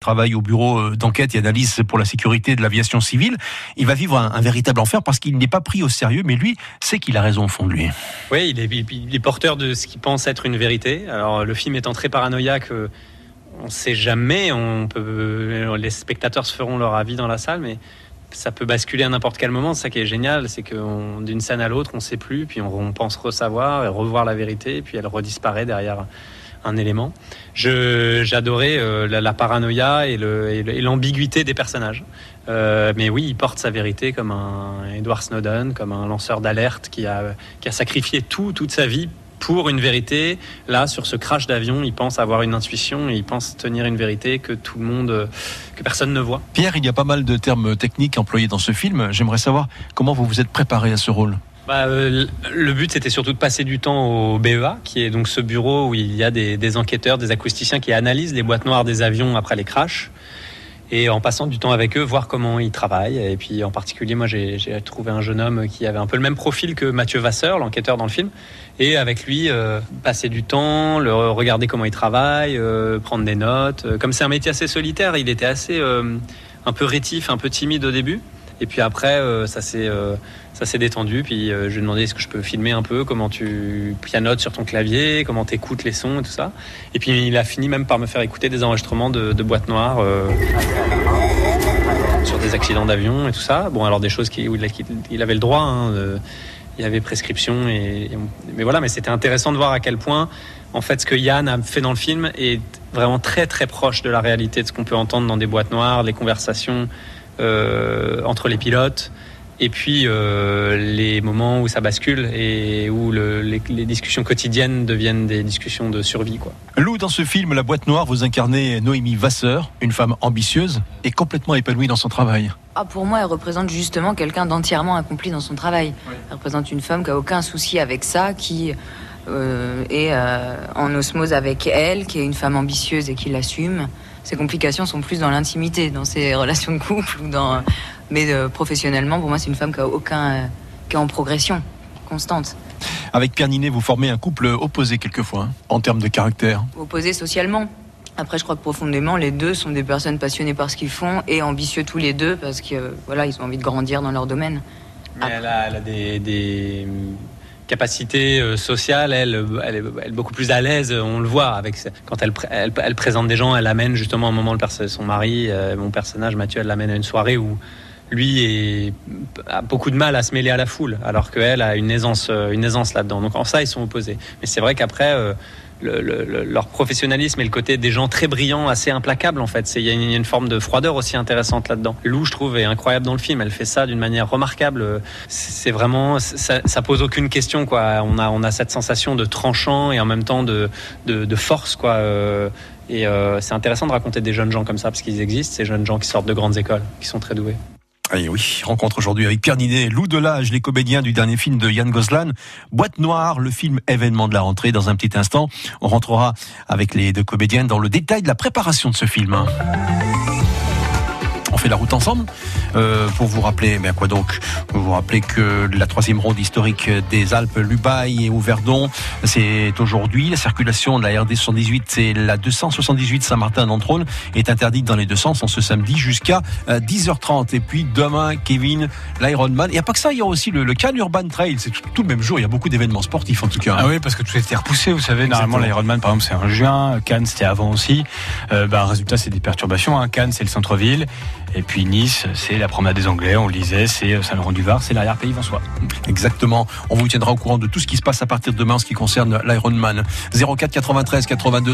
travaille au bureau euh, d'enquête et analyse pour la sécurité de l'aviation civile. Il va vivre un, véritable enfer parce qu'il n'est pas pris au sérieux, mais lui sait qu'il a raison au fond de lui. Oui, il est, porteur de ce qu'il pense être une vérité. Alors le film étant très paranoïaque, euh, on ne sait jamais. Euh, les spectateurs se feront leur avis dans la salle, mais ça peut basculer à n'importe quel moment. C'est ça qui est génial, c'est que d'une scène à l'autre, on ne sait plus, puis on, pense ressavoir et revoir la vérité, puis elle redisparaît derrière un élément. J'adorais euh, la, paranoïa et l'ambiguïté des personnages. Euh, mais oui, il porte sa vérité comme un Edward Snowden, comme un lanceur d'alerte qui a, qui a sacrifié tout, toute sa vie pour une vérité. Là, sur ce crash d'avion, il pense avoir une intuition et il pense tenir une vérité que tout le monde, que personne ne voit. Pierre, il y a pas mal de termes techniques employés dans ce film. J'aimerais savoir comment vous vous êtes préparé à ce rôle. Bah, euh, le but, c'était surtout de passer du temps au BEA, qui est donc ce bureau où il y a des, enquêteurs, des acousticiens qui analysent les boîtes noires des avions après les crashs. Et en passant du temps avec eux, voir comment ils travaillent. Et puis en particulier, moi, j'ai trouvé un jeune homme qui avait un peu le même profil que Mathieu Vasseur, l'enquêteur dans le film. Et avec lui, euh, passer du temps, le, regarder comment il travaille, euh, prendre des notes. Comme c'est un métier assez solitaire, il était assez un peu rétif, un peu timide au début. Et puis après, euh, ça s'est euh, ça s'est détendu. Puis euh, je lui ai demandé est-ce que je peux filmer un peu comment tu pianotes sur ton clavier, comment tu écoutes les sons et tout ça. Et puis il a fini même par me faire écouter des enregistrements de, boîtes noires sur des accidents d'avion et tout ça. Bon, alors des choses où il, avait le droit. Hein, il y avait prescription mais voilà. Mais c'était intéressant de voir à quel point en fait ce que Yann a fait dans le film est vraiment très très proche de la réalité de ce qu'on peut entendre dans des boîtes noires, les conversations entre les pilotes et puis euh, les moments où ça bascule et où les, discussions quotidiennes deviennent des discussions de survie. Quoi. Lou, dans ce film La boîte noire, vous incarnez Noémie Vasseur, une femme ambitieuse et complètement épanouie dans son travail. Ah, pour moi, elle représente justement quelqu'un d'entièrement accompli dans son travail. Elle représente une femme qui a aucun souci avec ça, qui euh, est en osmose avec elle, qui est une femme ambitieuse et qui l'assume ses complications sont plus dans l'intimité, dans ses relations de couple ou dans. Mais euh, professionnellement, pour moi, c'est une femme qui a aucun, euh, qui est en progression constante. Avec Pierre Ninet, vous formez un couple opposé quelquefois, hein, en termes de caractère. Opposé socialement. Après, je crois que profondément, les deux sont des personnes passionnées par ce qu'ils font et ambitieux tous les deux parce que voilà, ils ont envie de grandir dans leur domaine. Mais elle a, des capacité euh, sociale, elle, elle, est, beaucoup plus à l'aise. On le voit avec quand elle, elle, présente des gens, elle amène justement un moment le son mari, euh, mon personnage Mathieu, elle l'amène à une soirée où lui est, a beaucoup de mal à se mêler à la foule, alors qu'elle a une aisance, euh, une aisance là-dedans. Donc en ça, ils sont opposés. Mais c'est vrai qu'après, leur professionnalisme et le côté des gens très brillants, assez implacables en fait. Il y, a une forme de froideur aussi intéressante là-dedans. Lou, je trouve, est incroyable dans le film. Elle fait ça d'une manière remarquable. C'est vraiment, ça, ça, pose aucune question quoi. On a, on a cette sensation de tranchant et en même temps de, de, force quoi. Euh, et euh, c'est intéressant de raconter des jeunes gens comme ça parce qu'ils existent, ces jeunes gens qui sortent de grandes écoles, qui sont très doués. Et oui, rencontre aujourd'hui avec Pierre Ninet, Lou Delage, les comédiens du dernier film de Yann Goslan, Boîte Noire, le film événement de la rentrée. Dans un petit instant, on rentrera avec les deux comédiens dans le détail de la préparation de ce film fait la route ensemble. Euh, pour vous rappeler, mais à quoi donc Vous vous que la troisième ronde historique des Alpes, Lubaï et Ouverdon, c'est aujourd'hui. La circulation de la RD 118 c'est la 278 Saint-Martin d'Entrône, est interdite dans les deux sens en ce samedi jusqu'à 10h30. Euh, et puis demain, Kevin, l'Ironman. Il n'y a pas que ça, il y a aussi le, le Cannes Urban Trail. C'est tout, le même jour. Il y a beaucoup d'événements sportifs en tout cas. Ah oui, parce que tout a été repoussé. Vous savez, normalement l'Ironman, par exemple, c'est en juin. Cannes, c'était avant aussi. Euh, bah, résultat, c'est des perturbations. Hein. Cannes, c'est le centre-ville. Et puis Nice, c'est la promenade des Anglais, on le disait, c'est Saint-Laurent-du-Var, c'est l'arrière-pays François. Exactement. On vous tiendra au courant de tout ce qui se passe à partir de demain en ce qui concerne l'Ironman. 04 93 82